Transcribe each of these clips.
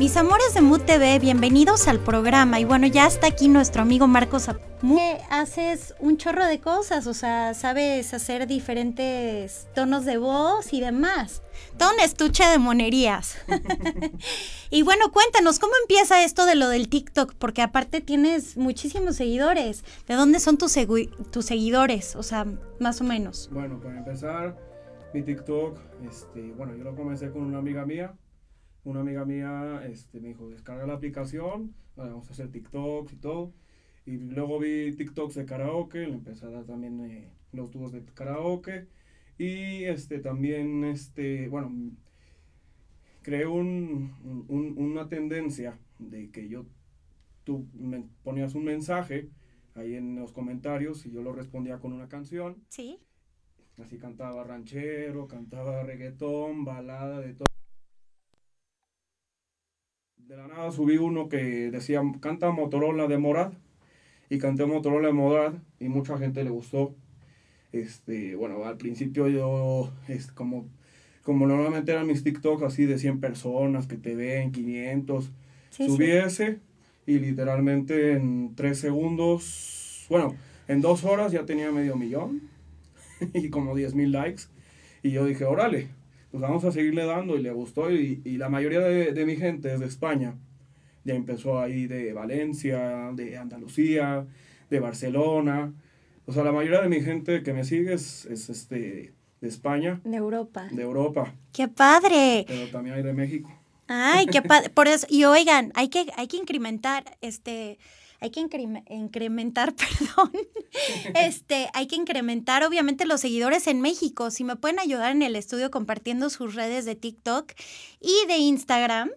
Mis amores de Mood TV, bienvenidos al programa. Y bueno, ya está aquí nuestro amigo Marcos. Haces un chorro de cosas, o sea, sabes hacer diferentes tonos de voz y demás. Todo un estuche de monerías. y bueno, cuéntanos, ¿cómo empieza esto de lo del TikTok? Porque aparte tienes muchísimos seguidores. ¿De dónde son tus, tus seguidores? O sea, más o menos. Bueno, para empezar, mi TikTok, este, bueno, yo lo comencé con una amiga mía una amiga mía este, me dijo, descarga la aplicación, vamos a hacer TikToks y todo. Y luego vi TikToks de karaoke, le empecé a dar también eh, los dúos de karaoke. Y este, también, este, bueno, creé un, una tendencia de que yo, tú me ponías un mensaje ahí en los comentarios y yo lo respondía con una canción. Sí. Así cantaba ranchero, cantaba reggaetón, balada, de todo de la nada subí uno que decía, canta Motorola de Morad. Y canté Motorola de Morad y mucha gente le gustó. Este, bueno, al principio yo, es como, como normalmente eran mis TikToks así de 100 personas que te ven, 500. subí ese y literalmente en 3 segundos, bueno, en 2 horas ya tenía medio millón y como 10 mil likes. Y yo dije, órale, pues vamos a seguirle dando y le gustó y, y la mayoría de, de, mi gente es de España. Ya empezó ahí de Valencia, de Andalucía, de Barcelona. O sea, la mayoría de mi gente que me sigue es, es este, de España. De Europa. De Europa. ¡Qué padre! Pero también hay de México. Ay, qué padre. Por eso, y oigan, hay que, hay que incrementar este hay que incrementar, perdón, este, hay que incrementar obviamente los seguidores en México. Si me pueden ayudar en el estudio compartiendo sus redes de TikTok y de Instagram,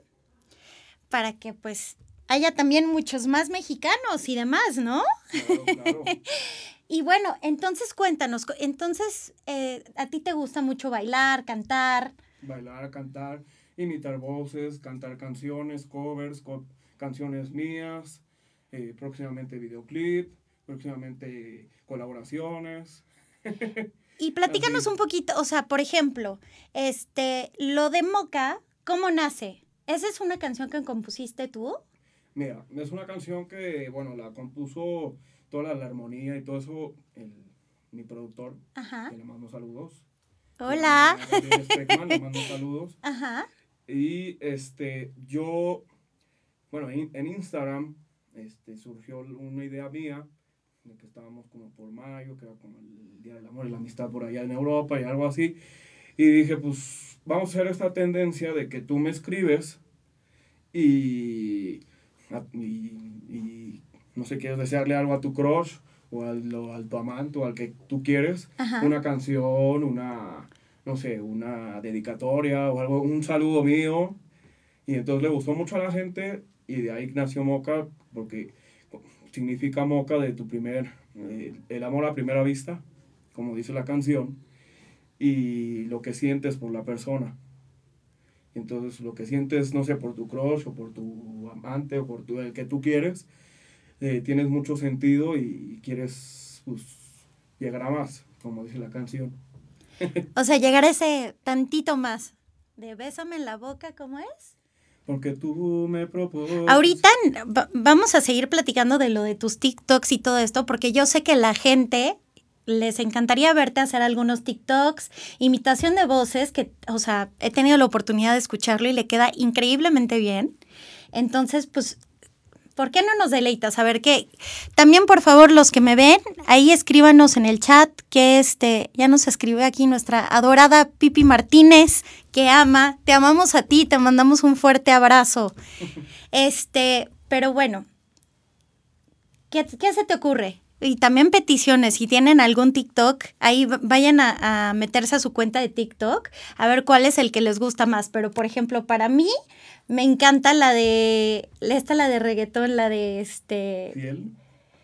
para que pues haya también muchos más mexicanos y demás, ¿no? y bueno, entonces cuéntanos, entonces eh, a ti te gusta mucho bailar, cantar. Bailar, cantar, imitar voces, cantar canciones, covers, canciones mías. Eh, próximamente videoclip, próximamente colaboraciones. Y platícanos un poquito, o sea, por ejemplo, este, lo de Moca, ¿cómo nace? ¿Esa es una canción que compusiste tú? Mira, es una canción que, bueno, la compuso toda la, armonía y todo eso, mi productor, Ajá. que le mando saludos. Hola. le mando saludos. Ajá. Y este, yo, bueno, en Instagram este, surgió una idea mía, de que estábamos como por mayo, que era como el Día del Amor y la Amistad por allá en Europa y algo así. Y dije, pues vamos a hacer esta tendencia de que tú me escribes y, y, no sé, quieres desearle algo a tu crush o al, al tu amante o al que tú quieres, una canción, una, no sé, una dedicatoria o algo, un saludo mío. Y entonces le gustó mucho a la gente y de ahí nació Moca porque significa moca de tu primer, eh, el amor a primera vista, como dice la canción, y lo que sientes por la persona. Entonces, lo que sientes, no sé, por tu crush o por tu amante o por tu, el que tú quieres, eh, tienes mucho sentido y quieres pues, llegar a más, como dice la canción. o sea, llegar ese tantito más. De bésame en la boca, ¿cómo es? Porque tú me propones. Ahorita vamos a seguir platicando de lo de tus TikToks y todo esto, porque yo sé que la gente les encantaría verte hacer algunos TikToks, imitación de voces, que, o sea, he tenido la oportunidad de escucharlo y le queda increíblemente bien. Entonces, pues ¿por qué no nos deleitas? A ver qué. También, por favor, los que me ven, ahí escríbanos en el chat que este, ya nos escribe aquí nuestra adorada Pipi Martínez, que ama. Te amamos a ti, te mandamos un fuerte abrazo. Este, pero bueno, ¿qué, qué se te ocurre? Y también peticiones, si tienen algún TikTok, ahí vayan a, a, meterse a su cuenta de TikTok a ver cuál es el que les gusta más. Pero, por ejemplo, para mí, me encanta la de. Esta, la de reggaetón, la de este. ¿Fiel?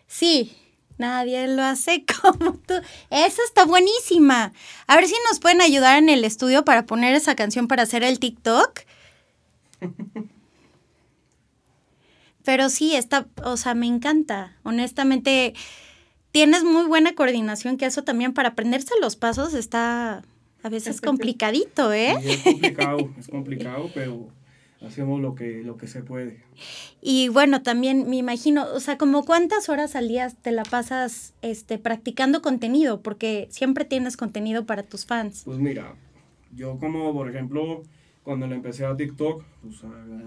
Sí. Nadie lo hace como tú. Esa está buenísima. A ver si nos pueden ayudar en el estudio para poner esa canción para hacer el TikTok. Pero sí, está, o sea, me encanta. Honestamente, tienes muy buena coordinación, que eso también para aprenderse los pasos está a veces complicadito, ¿eh? es complicado, es complicado, pero hacemos lo que, lo que se puede. Y bueno, también me imagino, o sea, como cuántas horas al día te la pasas este, practicando contenido, porque siempre tienes contenido para tus fans. Pues mira, yo como por ejemplo, cuando le empecé a TikTok, pues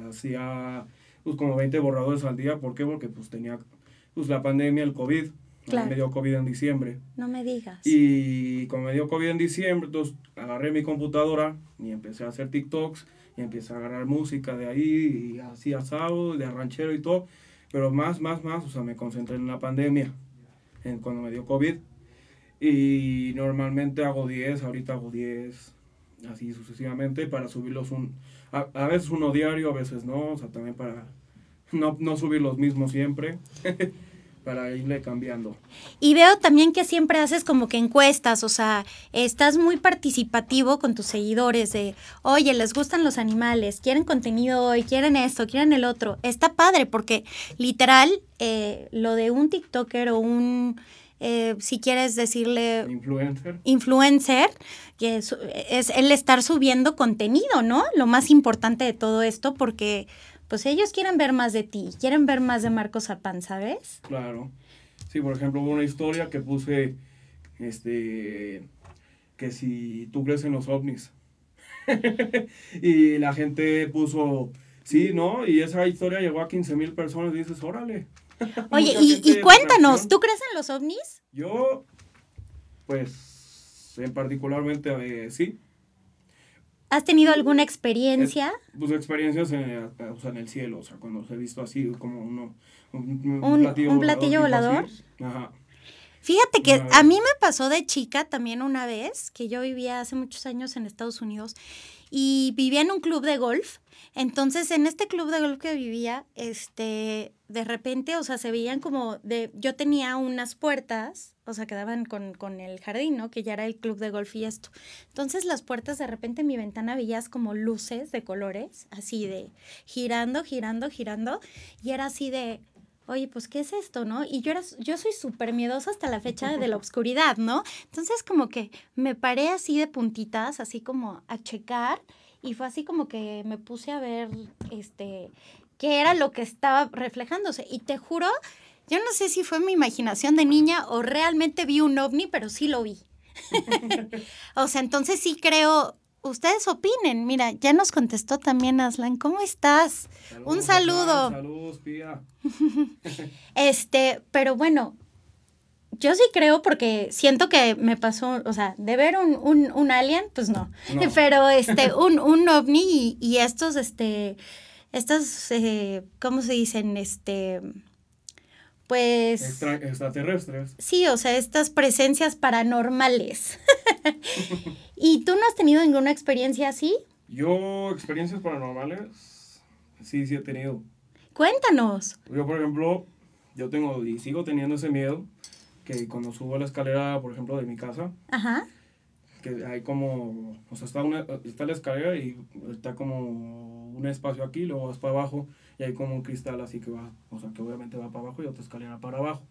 hacía pues como 20 borradores al día, ¿por qué? Porque pues tenía pues la pandemia, el COVID. Claro. Me dio COVID en diciembre. No me digas. Y como me dio COVID en diciembre, entonces agarré mi computadora y empecé a hacer TikToks y empecé a agarrar música de ahí y así asado, de ranchero y todo. Pero más, más, más, o sea, me concentré en la pandemia, en cuando me dio COVID. Y normalmente hago 10, ahorita hago 10, así sucesivamente, para subirlos un... A, a veces uno diario, a veces no, o sea, también para no, no subir los mismos siempre. para irle cambiando. Y veo también que siempre haces como que encuestas, o sea, estás muy participativo con tus seguidores de, oye, les gustan los animales, quieren contenido hoy, quieren esto, quieren el otro. Está padre porque literal eh, lo de un TikToker o un... Eh, si quieres decirle... Influencer. Influencer, que es, es el estar subiendo contenido, ¿no? Lo más importante de todo esto, porque pues ellos quieren ver más de ti, quieren ver más de Marcos Zapan, ¿sabes? Claro. Sí, por ejemplo, hubo una historia que puse, este, que si tú crees en los ovnis. y la gente puso, sí, ¿no? Y esa historia llegó a 15 mil personas y dices, órale. Oye, y, cuéntanos, ¿tú crees en los ovnis? Yo, pues, en particularmente, eh, sí. ¿Has tenido alguna experiencia? pues experiencias en, o sea, en, el cielo, o sea, cuando se ha visto así como uno, un, un, platillo, volador. Ajá. Fíjate que a mí me pasó de chica también una vez, que yo vivía hace muchos años en Estados Unidos y vivía en un club de golf. Entonces, en este club de golf que vivía, este, de repente, o sea, se veían como de, yo tenía unas puertas, o sea, quedaban con, con el jardín, ¿no? Que ya era el club de golf y esto. Entonces, las puertas, de repente, en mi ventana veías como luces de colores, así de girando, girando, girando, y era así de, oye, pues, ¿qué es esto, no? Y yo, era, yo soy súper miedosa hasta la fecha de la oscuridad, ¿no? Entonces, como que me paré así de puntitas, así como a checar, y fue así como que me puse a ver, este, qué era lo que estaba reflejándose. Y te juro, yo no sé si fue mi imaginación de niña o realmente vi un ovni, pero sí lo vi. o sea, entonces sí creo, ustedes opinen. Mira, ya nos contestó también Aslan. ¿Cómo estás? Un saludo. Saludos, Pía. este, pero bueno, yo sí creo porque siento que me pasó, o sea, de ver un, un, un alien, pues no. Pero este, un, un ovni y, y, estos, este, estos, eh, ¿cómo se dicen? Este, pues... extraterrestres. Sí, o sea, estas presencias paranormales. ¿Y tú no has tenido ninguna experiencia así? Yo, experiencias paranormales, sí, sí he tenido. Cuéntanos. Yo, por ejemplo, yo tengo y sigo teniendo ese miedo que cuando subo la escalera, por ejemplo, de mi casa, Ajá. que hay como, o sea, está, una, está la escalera y está como un espacio aquí, luego vas para abajo y hay como un cristal así que va, o sea, que obviamente va para abajo y otra escalera para abajo.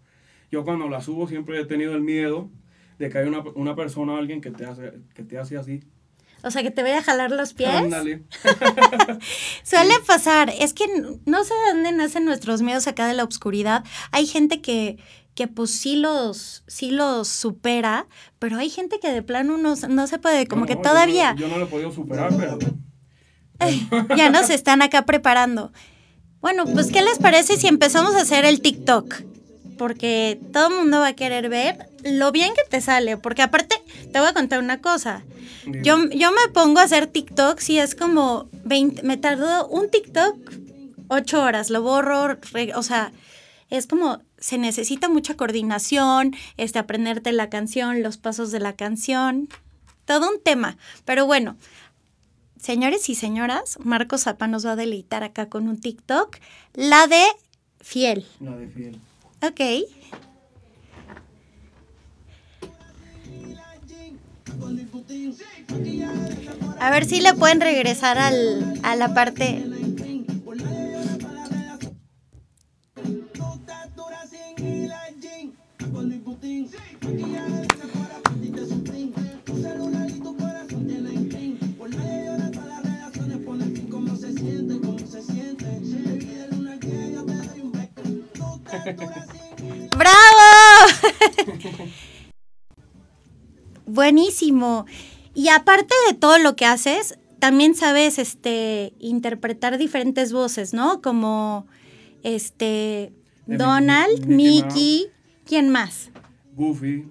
Yo cuando la subo siempre he tenido el miedo de que hay una, una persona, alguien que te hace, que te hace así. O sea, que te vaya a jalar los pies. Ándale. Suele pasar. Es que no sé de dónde nacen nuestros miedos acá de la oscuridad. Hay gente que, que pues sí los, sí los supera, pero hay gente que de plano no, no se puede, como que todavía... Yo no, lo he podido superar, pero... ya nos están acá preparando. Bueno, pues ¿qué les parece si empezamos a hacer el TikTok? Porque todo el mundo va a querer ver lo bien que te sale, porque aparte te voy a contar una cosa. Yo, yo me pongo a hacer TikTok si es como 20, me tardó un TikTok 8 horas, lo borro, o sea, es como se necesita mucha coordinación, este, aprenderte la canción, los pasos de la canción, todo un tema. Pero bueno, señores y señoras, Marcos Zapa nos va a deleitar acá con un TikTok, la de Fiel. La de Fiel. Ok. A ver si le pueden regresar al, a la parte Buenísimo. Y aparte de todo lo que haces, también sabes este interpretar diferentes voces, ¿no? Como este Donald, Mickey, ¿quién más? Goofy,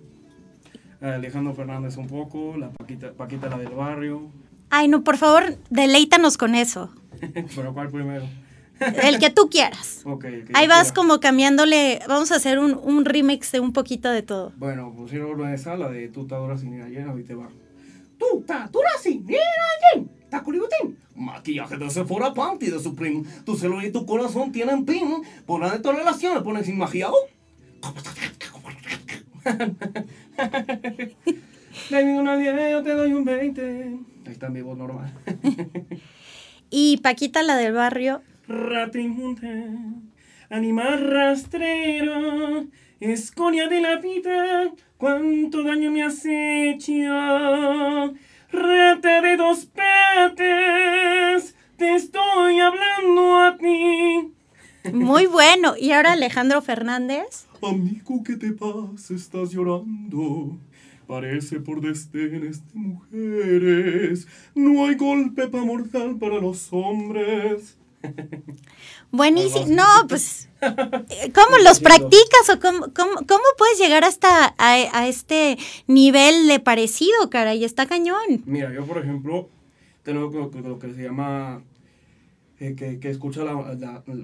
Alejandro Fernández un poco, la Paquita, Paquita la del barrio. Ay, no, por favor, deleítanos con eso. ¿Pero cuál primero? El que tú quieras. Okay, Ahí vas como cambiándole, vamos a hacer un, un, remix de un poquito de todo. Bueno, pusieron esa, la de adoras sin ir allá, ahorita va. Adoras sin ir allá. Taculibutín. Maquillaje de Sephora Panty de Supreme. Tu celular y tu corazón tienen pin. Por la de tu relación le pones sin magia. Dame una 10, yo te doy un 20. Ahí está mi voz normal. y Paquita, la del barrio. Ratimunte, animal rastrero, escoria de la vida, cuánto daño me has hecho. Rata de dos patas, te estoy hablando a ti. Muy bueno. ¿Y ahora Alejandro Fernández? Amigo, ¿qué te pasa? Estás llorando. Parece por destenes de mujeres. No hay golpe pa' mortal para los hombres. Buenísimo. No, pues, ¿cómo los practicas o cómo, cómo, puedes llegar hasta a, este nivel de parecido, cara? Y está cañón. Mira, yo, por ejemplo, tengo lo, que se llama, eh, que, que, escucha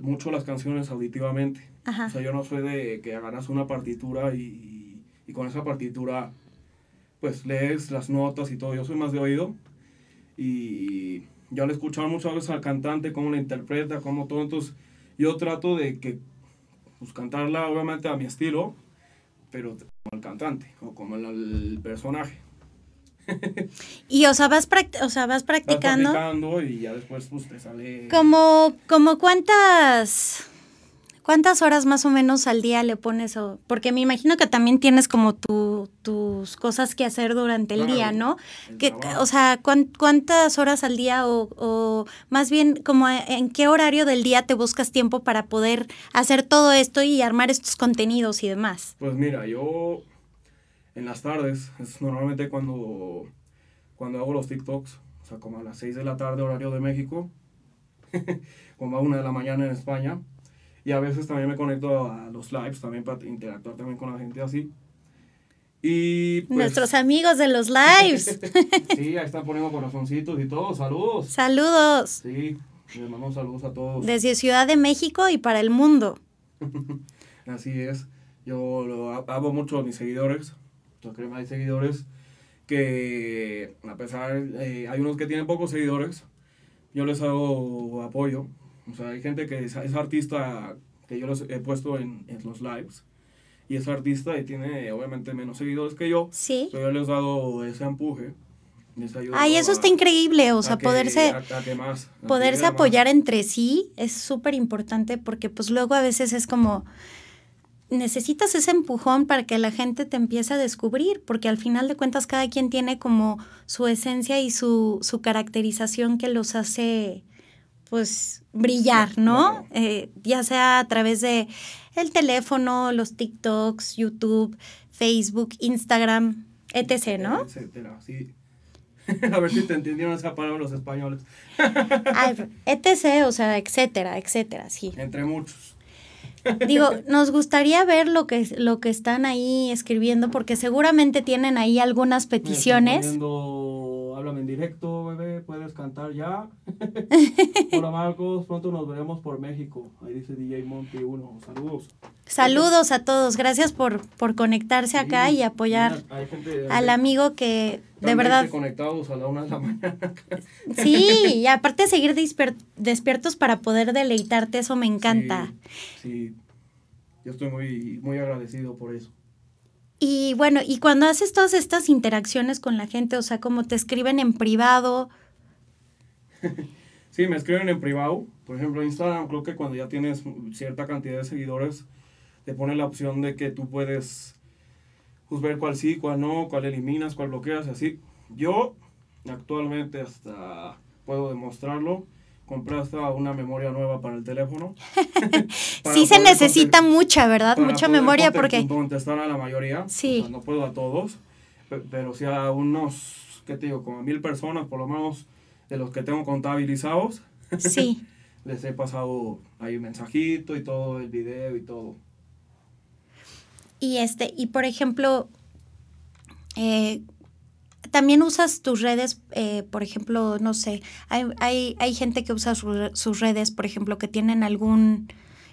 mucho las canciones auditivamente. O sea, yo no soy de que agarras una partitura y, y con esa partitura, pues, lees las notas y todo. Yo soy más de oído y yo le escuchaba muchas veces al cantante, cómo la interpreta, cómo todo. Entonces, yo trato de que, pues, cantarla obviamente a mi estilo, pero como el cantante o como el, personaje. y o sea, vas, o sea, vas practicando. Vas practicando y ya después pues te sale. Como, como cuántas ¿Cuántas horas más o menos al día le pones? O, porque me imagino que también tienes como tu, tus cosas que hacer durante el día, ¿no? Que, o sea, ¿cuántas horas al día o, o, más bien como en qué horario del día te buscas tiempo para poder hacer todo esto y armar estos contenidos y demás? Pues mira, yo en las tardes, es normalmente cuando, cuando hago los TikToks, o sea, como a las 6 de la tarde horario de México, como a 1 de la mañana en España y a veces también me conecto a los lives también para interactuar también con la gente así. Y pues, Nuestros amigos de los lives. sí, ahí están poniendo corazoncitos y todo. Saludos. Saludos. Sí, les mando saludos a todos. Desde Ciudad de México y para el mundo. así es. Yo lo amo mucho a mis seguidores. Yo creo que hay seguidores que, a pesar, eh, hay unos que tienen pocos seguidores, yo les hago apoyo o sea, hay gente que es, artista que yo los he puesto en, en, los lives y es artista y tiene obviamente menos seguidores que yo. Sí. Pero yo les he dado ese empuje. Ay, eso está increíble, o sea, poderse, poderse apoyar entre sí es súper importante porque pues luego a veces es como, necesitas ese empujón para que la gente te empiece a descubrir, porque al final de cuentas cada quien tiene como su esencia y su, su caracterización que los hace pues brillar, ¿no? Eh, ya sea a través de el teléfono, los TikToks, YouTube, Facebook, Instagram, etc., ¿no? Etcétera, sí. a ver si te entendieron esa palabra los españoles. etc., o sea, etcétera, etcétera, sí. Entre muchos. Digo, nos gustaría ver lo que, lo que están ahí escribiendo, porque seguramente tienen ahí algunas peticiones háblame en directo, bebé, puedes cantar ya. Hola Marcos, pronto nos veremos por México. Ahí dice DJ Monty 1. Saludos. Saludos a todos, gracias por, por conectarse acá y apoyar al amigo que de verdad... conectados a la una de la mañana. sí, y aparte seguir despiertos para poder deleitarte, eso me encanta. Sí, sí. yo estoy muy, muy agradecido por eso. Y bueno, y cuando haces todas estas interacciones con la gente, o sea, como te escriben en privado. sí, me escriben en privado. Por ejemplo, Instagram, creo que cuando ya tienes cierta cantidad de seguidores, te pone la opción de que tú puedes pues, ver cuál sí, cuál no, cuál eliminas, cuál bloqueas, así. Yo actualmente hasta puedo demostrarlo. compraste una memoria nueva para el teléfono. sí se necesita mucha, ¿verdad? Mucha memoria porque... Contestar a la mayoría. Sí. no puedo a todos, pero sí a unos, ¿qué te digo? Como a mil personas, por lo menos de los que tengo contabilizados. Sí. les he pasado ahí un mensajito y todo, el video y todo. Y este, y por ejemplo, eh, también usas tus redes, eh, por ejemplo, no sé, hay, hay, hay gente que usa sus redes, por ejemplo, que tienen algún,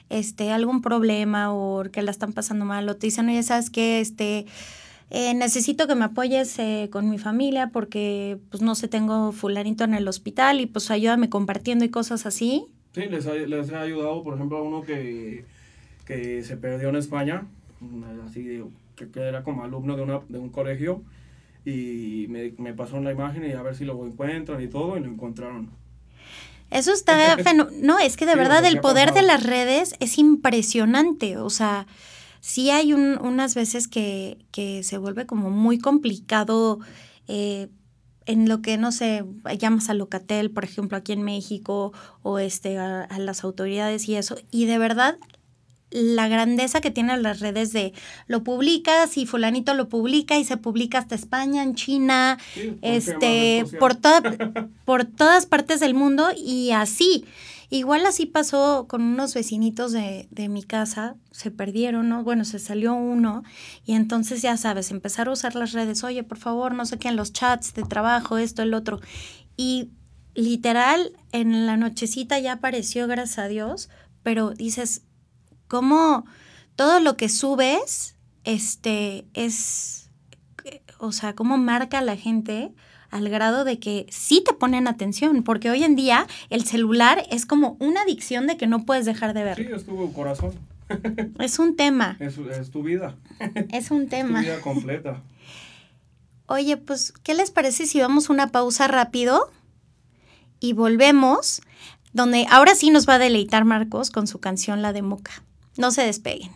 este, algún problema o que la están pasando mal, o te dicen, oye, ¿sabes qué? Este, eh, necesito que me apoyes eh, con mi familia porque, pues, no sé, tengo fulanito en el hospital y, pues, ayúdame compartiendo y cosas así. Sí, les, les he ayudado, por ejemplo, a uno que, que se perdió en España, así, que, que era como alumno de, una, de un colegio, y me, me pasó una imagen y a ver si lo encuentran y todo y lo encontraron. Eso está no, es que de verdad el poder de las redes es impresionante, o sea, sí hay un, unas veces que, que, se vuelve como muy complicado eh, en lo que, no sé, llamas a Locatel, por ejemplo, aquí en México, o este, a, las autoridades y eso, y de verdad la grandeza que tienen las redes de lo publicas y fulanito lo publica y se publica hasta España, en China, este, por, toda, por todas partes del mundo y así. Igual así pasó con unos vecinitos de, de mi casa, se perdieron, ¿no? Bueno, se salió uno y entonces ya sabes, empezar a usar las redes, oye, por favor, no sé qué, en los chats de trabajo, esto, el otro. Y literal, en la nochecita ya apareció, gracias a Dios, pero dices, cómo todo lo que subes, este, es, o sea, cómo marca a la gente al grado de que sí te ponen atención, porque hoy en día el celular es como una adicción de que no puedes dejar de ver. Sí, es tu corazón. Es un tema. Es, tu vida. Es un tema. Es tu vida completa. Oye, pues, ¿qué les parece si vamos una pausa rápido y volvemos? Donde ahora sí nos va a deleitar Marcos con su canción La de Moca. No se despeguen.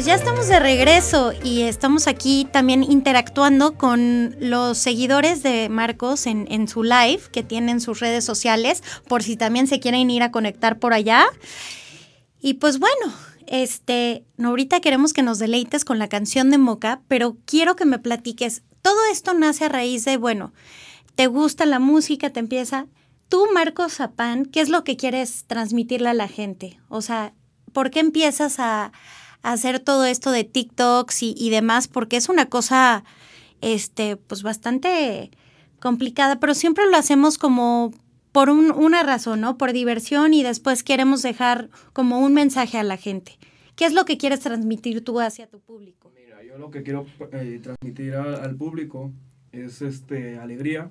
Pues ya estamos de regreso y estamos aquí también interactuando con los seguidores de Marcos en, su live que tienen sus redes sociales, por si también se quieren ir a conectar por allá. Y pues bueno, este, ahorita queremos que nos deleites con la canción de Moca, pero quiero que me platiques. Todo esto nace a raíz de, bueno, te gusta la música, te empieza. tú, Marcos Zapán, ¿qué es lo que quieres transmitirle a la gente? O sea, ¿por qué empiezas a, hacer todo esto de TikToks y, y, demás? Porque es una cosa, este, pues bastante complicada, pero siempre lo hacemos como por una razón, ¿no? Por diversión y después queremos dejar como un mensaje a la gente. ¿Qué es lo que quieres transmitir tú hacia tu público? Mira, yo lo que quiero eh, transmitir al público es este alegría,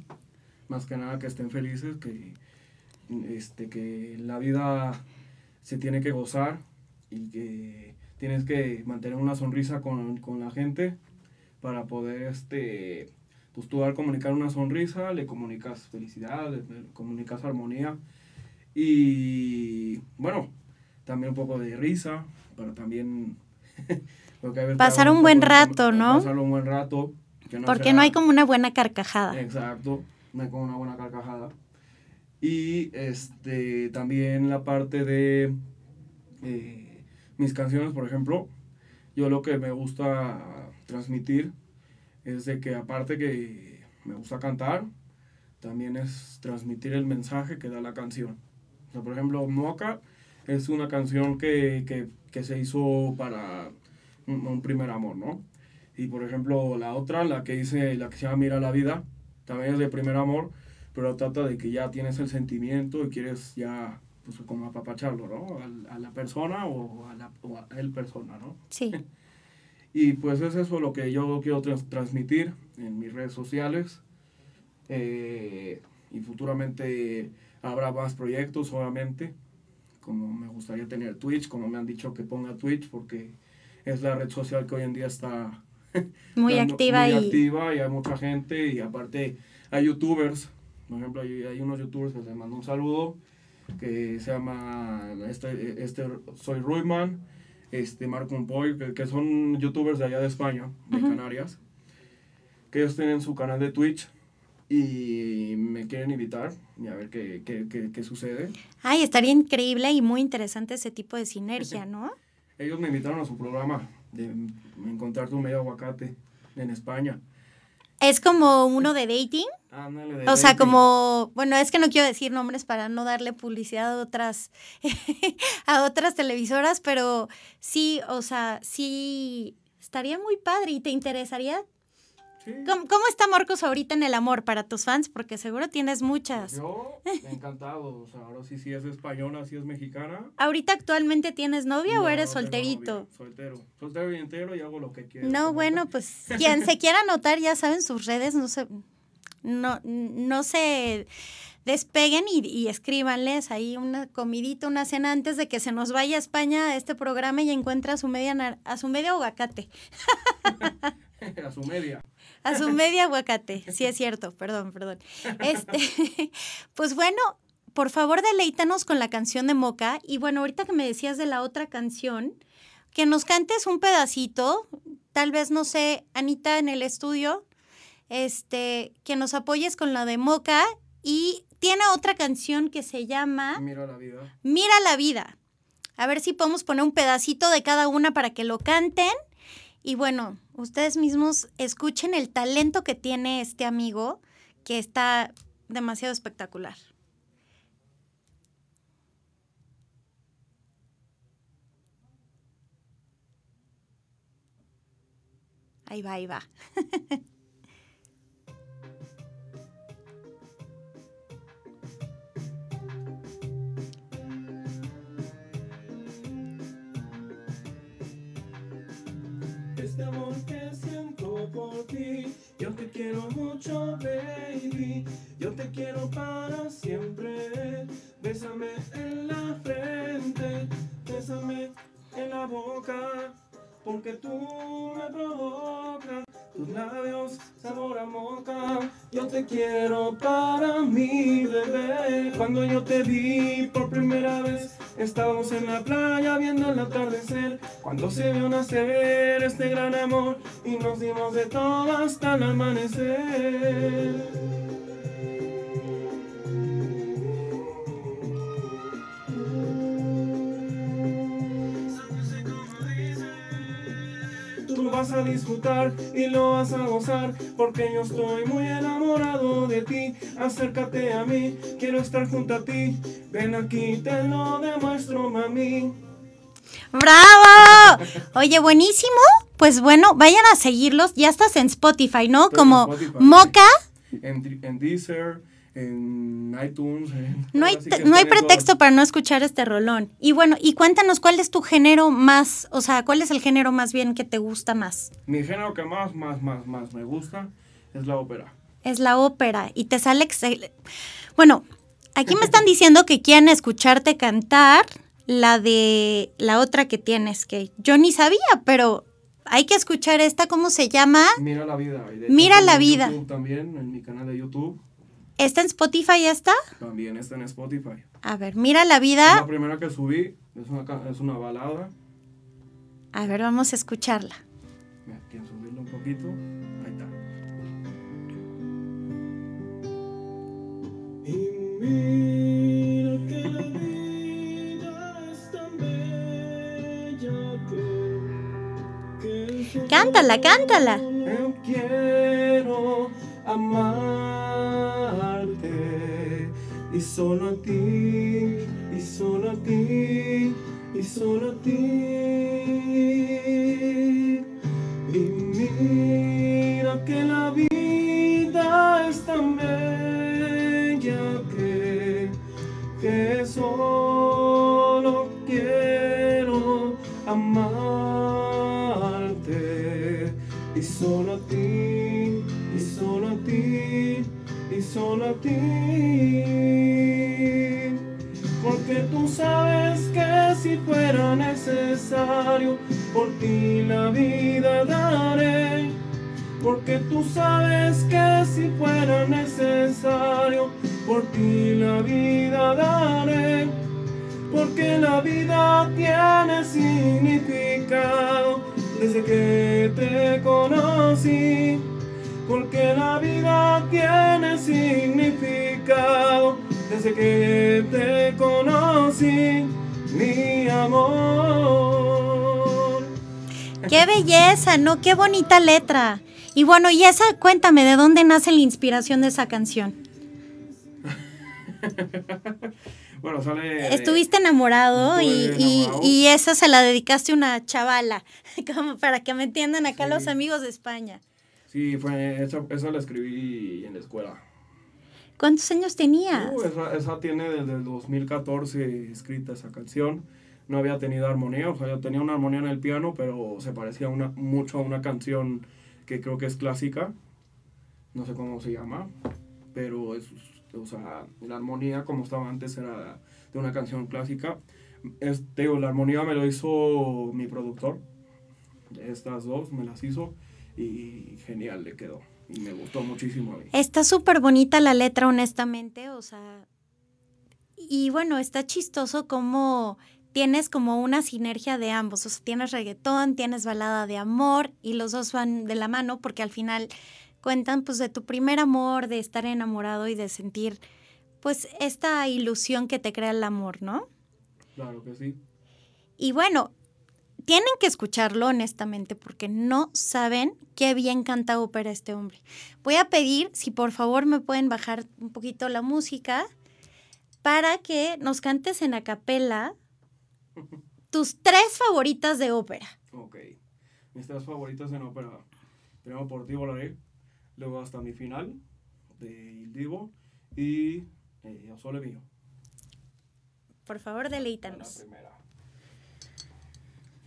más que nada que estén felices, que, este, que la vida se tiene que gozar y que tienes que mantener una sonrisa con, con la gente para poder este, pues tú al comunicar una sonrisa le comunicas felicidad, le, comunicas armonía y bueno, también un poco de risa para también pasar un buen rato, ¿no? Pasar un buen rato. Porque no hay como una buena carcajada. Exacto, no hay como una buena carcajada. Y este, también la parte de eh, mis canciones, por ejemplo, yo lo que me gusta transmitir es de que aparte que me gusta cantar, también es transmitir el mensaje que da la canción. O sea, por ejemplo, Moca es una canción que, que, que se hizo para un, primer amor, ¿no? Y por ejemplo, la otra, la que hice, la que se llama Mira la vida, también es de primer amor, pero trata de que ya tienes el sentimiento y quieres ya, pues como apapacharlo, ¿no? A, a la persona o a, la, o a él persona, ¿no? Sí. Y pues es eso lo que yo quiero trans transmitir en mis redes sociales. Eh, y futuramente habrá más proyectos, obviamente. Como me gustaría tener Twitch, como me han dicho que ponga Twitch, porque es la red social que hoy en día está muy activa, muy y... activa y hay mucha gente. Y aparte hay youtubers, por ejemplo, hay, hay unos youtubers que les mando un saludo, que se llama este, este Soy Ruiman este, Marco Umpoy, que, que, son youtubers de allá de España, de uh -huh. Canarias, que ellos tienen su canal de Twitch y me quieren invitar y a ver qué, qué, qué, qué sucede. Ay, estaría increíble y muy interesante ese tipo de sinergia, ¿no? ellos me invitaron a su programa de encontrar tu medio aguacate en España. ¿Es como uno de dating? Ándale, de o sea, como, bueno, es que no quiero decir nombres para no darle publicidad a otras, a otras televisoras, pero sí, o sea, sí, estaría muy padre y te interesaría. Sí. ¿Cómo, ¿Cómo, está Marcos ahorita en el amor para tus fans? Porque seguro tienes muchas. Yo, encantado. O sea, ahora sí, si es española, si es mexicana. ¿Ahorita actualmente tienes novia no, o eres no solterito? Novia, soltero. Soltero y entero y hago lo que quiero. No, bueno, pues quien se quiera anotar, ya saben sus redes, no se, no, no se despeguen y, y, escríbanles ahí una comidita, una cena antes de que se nos vaya a España a este programa y encuentra a su media, a su medio aguacate. a su media. A su media aguacate, sí es cierto, perdón, perdón. Este, pues bueno, por favor deleítanos con la canción de Moca y bueno, ahorita que me decías de la otra canción, que nos cantes un pedacito, tal vez, no sé, Anita en el estudio, este, que nos apoyes con la de Moca y tiene otra canción que se llama Mira la vida. Mira la vida. A ver si podemos poner un pedacito de cada una para que lo canten. Y bueno, ustedes mismos escuchen el talento que tiene este amigo, que está demasiado espectacular. Ahí va, ahí va. este amor que siento por ti. Yo te quiero mucho, baby. Yo te quiero para siempre. Bésame en la frente, bésame en la boca, porque tú me provocas. Tus labios, sabor a moca. Yo te quiero para mí, bebé. Cuando yo te vi por primera vez, estábamos en la playa viendo el atardecer. Cuando se vio nacer este gran amor y nos dimos de todo hasta el amanecer. A disfrutar y lo vas a gozar, porque yo estoy muy enamorado de ti. Acércate a mí, quiero estar junto a ti. Ven aquí, te lo demuestro, mami. ¡Bravo! Oye, buenísimo. Pues bueno, vayan a seguirlos. Ya estás en Spotify, ¿no? Estoy en Como Spotify, Moca. En, Di- en Deezer, en iTunes. en- No hay, no hay pretexto para no escuchar este rolón. Y bueno, y cuéntanos cuál es tu género más, o sea, cuál es el género más bien que te gusta más. Mi género que más, más, más, más me gusta es la ópera. Es la ópera y te sale excel- Bueno, aquí me están diciendo que quieren escucharte cantar la de la otra que tienes, que yo ni sabía, pero hay que escuchar esta, ¿cómo se llama? Mira la vida. Mira la vida. También, en mi canal de YouTube. ¿Está en Spotify esta? También está en Spotify. A ver, mira la Es vida. la primera que subí. Es una, es una balada. A ver, vamos a escucharla. Mira, quieren subirlo un poquito. Ahí está. Y mira que la vida es tan bella que, que Cántala, cántala. Yo quiero amarte y solo a ti, y solo a ti, y solo a ti. Y mira que la vida solo a ti. Porque tú sabes que si fuera necesario, por ti la vida daré. Porque tú sabes que si fuera necesario, por ti la vida daré. Porque la vida tiene significado desde que te conocí. Porque la vida tiene significado desde que te conocí, mi amor. ¡Qué belleza! ¿No? ¡Qué bonita letra! Y bueno, y esa, cuéntame, ¿de dónde nace la inspiración de esa canción? Bueno, sale. Estuviste enamorado y, esa se la dedicaste a una chavala, como para que me entiendan acá Sí. los amigos de España. Sí, fue, esa, esa la escribí en la escuela. ¿Cuántos años tenías? Uh, esa, esa tiene desde el 2014 escrita esa canción. No había tenido armonía, o sea, yo tenía una armonía en el piano, pero se parecía una, mucho a una canción que creo que es clásica. No sé cómo se llama, pero es, o sea, la armonía como estaba antes era de una canción clásica. Es, te digo, la armonía me lo hizo mi productor. Estas dos me las hizo y genial le quedó. Y me gustó muchísimo a mí. Está súper bonita la letra, honestamente, o sea. Y bueno, está chistoso como tienes como una sinergia de ambos. O sea, tienes reggaetón, tienes balada de amor y los dos van de la mano porque al final cuentan pues de tu primer amor, de estar enamorado y de sentir pues esta ilusión que te crea el amor, ¿no? Claro que sí. Y bueno, tienen que escucharlo honestamente porque no saben qué bien canta ópera este hombre. Voy a pedir si por favor me pueden bajar un poquito la música para que nos cantes en acapela tus tres favoritas de ópera. Ok. Mis tres favoritas en ópera. Primero por ti volaré. Luego hasta mi final de Il Divo. Y eh, Sole Mío. Por favor, La deleítanos. primera.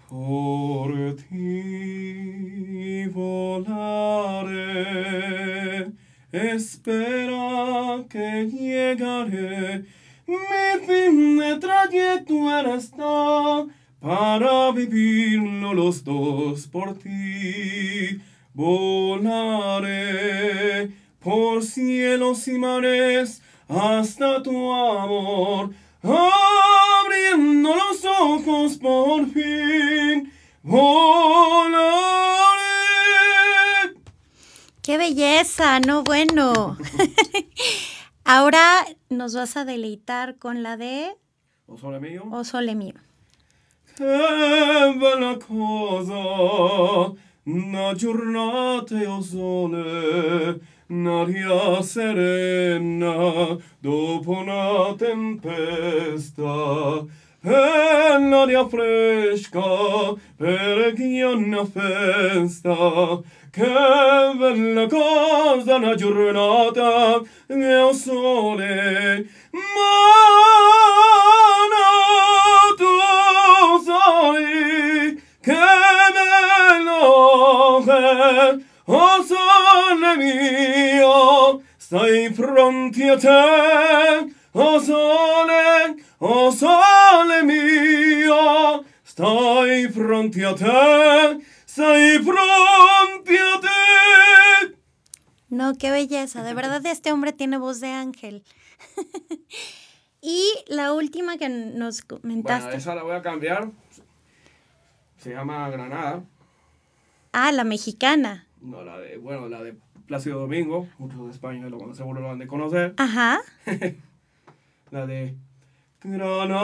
Por ti volaré. Espera que llegaré. Mi fin de trayecto eres tú. Para vivirlo los dos por ti. Volaré por cielos y mares hasta tu amor. Ojos por fin. Volaré. ¡Qué belleza! No, bueno. Ahora nos vas a deleitar con la de O sole mío. O Sole Mío. Che bella cosa una giornata o sole, un'aria serena dopo una tempesta. e l'aria fresca per chi una festa che bella cosa una giornata e un sole ma tu sai che bello è, o sole mio stai fronte a te? Oh sole, oh sole mio, stai pronti a te, stai pronti a te. No, qué belleza. De verdad, este hombre tiene voz de ángel. y la última que nos comentaste. Bueno, esa la voy a cambiar. Se llama Granada. Ah, la mexicana. No, la de, bueno, la de Plácido Domingo. Muchos de España lo, seguro lo han de conocer. Ajá. la de Granada,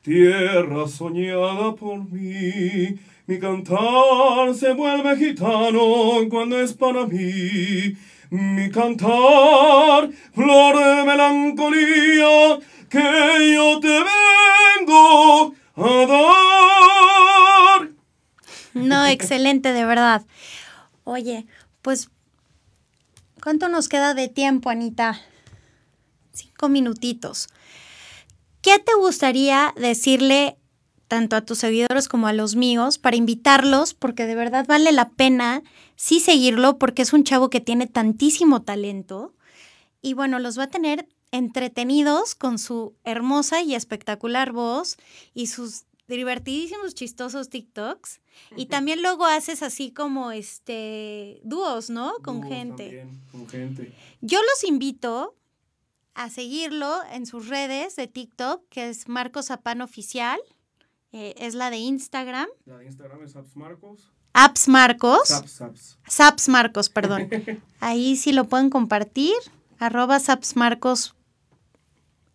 tierra soñada por mí. Mi cantar se vuelve gitano cuando es para mí. Mi cantar, flor de melancolía, que yo te vengo a dar. No, excelente, de verdad. Oye, pues, ¿cuánto nos queda de tiempo, Anita? Cinco minutitos. ¿Qué te gustaría decirle tanto a tus seguidores como a los míos para invitarlos? Porque de verdad vale la pena sí seguirlo porque es un chavo que tiene tantísimo talento y bueno, los va a tener entretenidos con su hermosa y espectacular voz y sus divertidísimos, chistosos TikToks. Y también luego haces así como este dúos, ¿no? Con Dúos gente. también, con gente. Yo los invito a seguirlo en sus redes de TikTok, que es Marcos Zapan Oficial. eh, es la de Instagram. La de Instagram es Apps Marcos. Apps Marcos. Saps, Saps. Saps Marcos, perdón. Ahí sí lo pueden compartir. Arroba Saps Marcos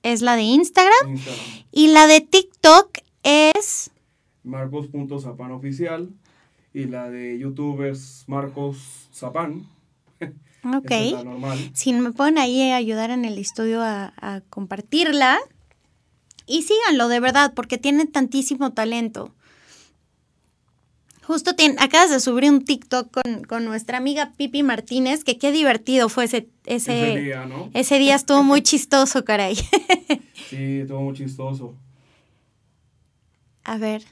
es la de Instagram. Instagram. Y la de TikTok es Marcos.zapan oficial. Y la de YouTube es Marcos Zapan. Ok. Es. Si me pueden ahí ayudar en el estudio a, a compartirla. Y síganlo, de verdad, porque tiene tantísimo talento. Justo tien- acabas de subir un TikTok con, con nuestra amiga Pipi Martínez, que qué divertido fue ese, ese, Ese día, ¿no? ese día estuvo muy chistoso, caray. Sí, estuvo muy chistoso. A ver,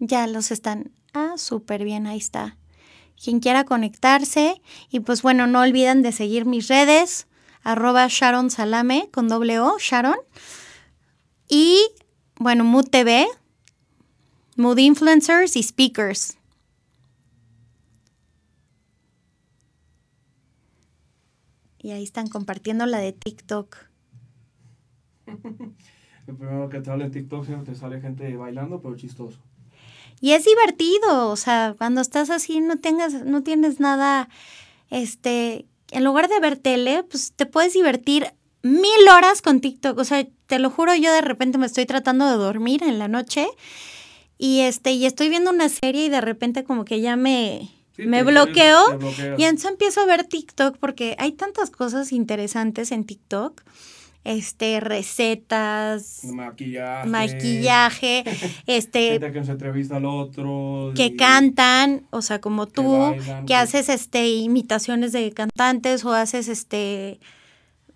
ya los están. Ah, súper bien, ahí está. Quien quiera conectarse. Y pues bueno, no olviden de seguir mis redes. Arroba Sharon Salame con doble O, Sharon. Y bueno, Mood TV, Mood Influencers y Speakers. Y ahí están compartiendo la de TikTok. El primero que te sale en TikTok siempre te sale gente bailando, pero chistoso. Y es divertido, o sea, cuando estás así no tengas, no tienes nada, este, en lugar de ver tele, pues te puedes divertir mil horas con TikTok. O sea, te lo juro, yo de repente me estoy tratando de dormir en la noche y este, y estoy viendo una serie y de repente como que ya me, Sí, me bloqueo. Y entonces empiezo a ver TikTok porque hay tantas cosas interesantes en TikTok. Este, recetas, Maquillaje. maquillaje, este, Gente que se entrevista al otro. que y- cantan, o sea, como tú, bailan, que haces este imitaciones de cantantes o haces este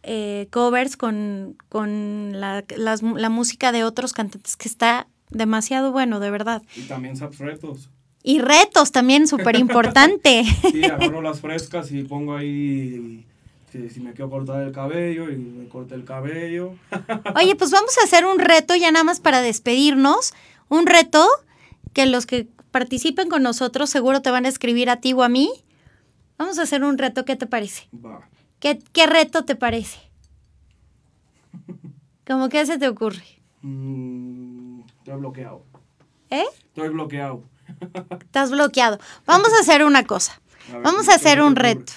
eh, covers con, con la, las la música de otros cantantes que está demasiado bueno, de verdad. Y también retos. Y retos también, súper importante. Sí, agarro las frescas y pongo ahí si, si me quiero cortar el cabello y me corto el cabello. Oye, pues vamos a hacer un reto ya nada más para despedirnos. Un reto que los que participen con nosotros seguro te van a escribir a ti o a mí. Vamos a hacer un reto, ¿qué te parece? Va. ¿Qué, qué reto te parece? ¿Cómo que se te ocurre? Mm, estoy bloqueado. ¿Eh? Estoy bloqueado. Estás bloqueado. Vamos a hacer una cosa. A ver, Vamos ¿qué a hacer un reto.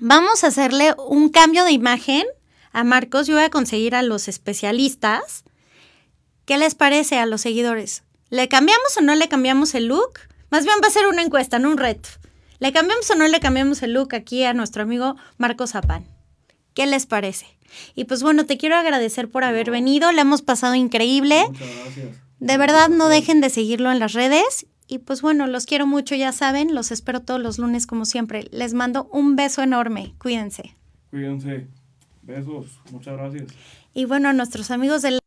Vamos a hacerle un cambio de imagen a Marcos. Yo voy a conseguir a los especialistas. ¿Qué les parece a los seguidores? ¿Le cambiamos o no le cambiamos el look? Más bien va a ser una encuesta, no un reto. ¿Le cambiamos o no le cambiamos el look aquí a nuestro amigo Marco Zapán? ¿Qué les parece? Y pues bueno, te quiero agradecer por haber venido, le hemos pasado increíble. Muchas gracias. De verdad, no dejen de seguirlo en las redes. Y pues bueno, los quiero mucho, ya saben, los espero todos los lunes como siempre. Les mando un beso enorme, cuídense. Cuídense. Besos. Muchas gracias. Y bueno, a nuestros amigos del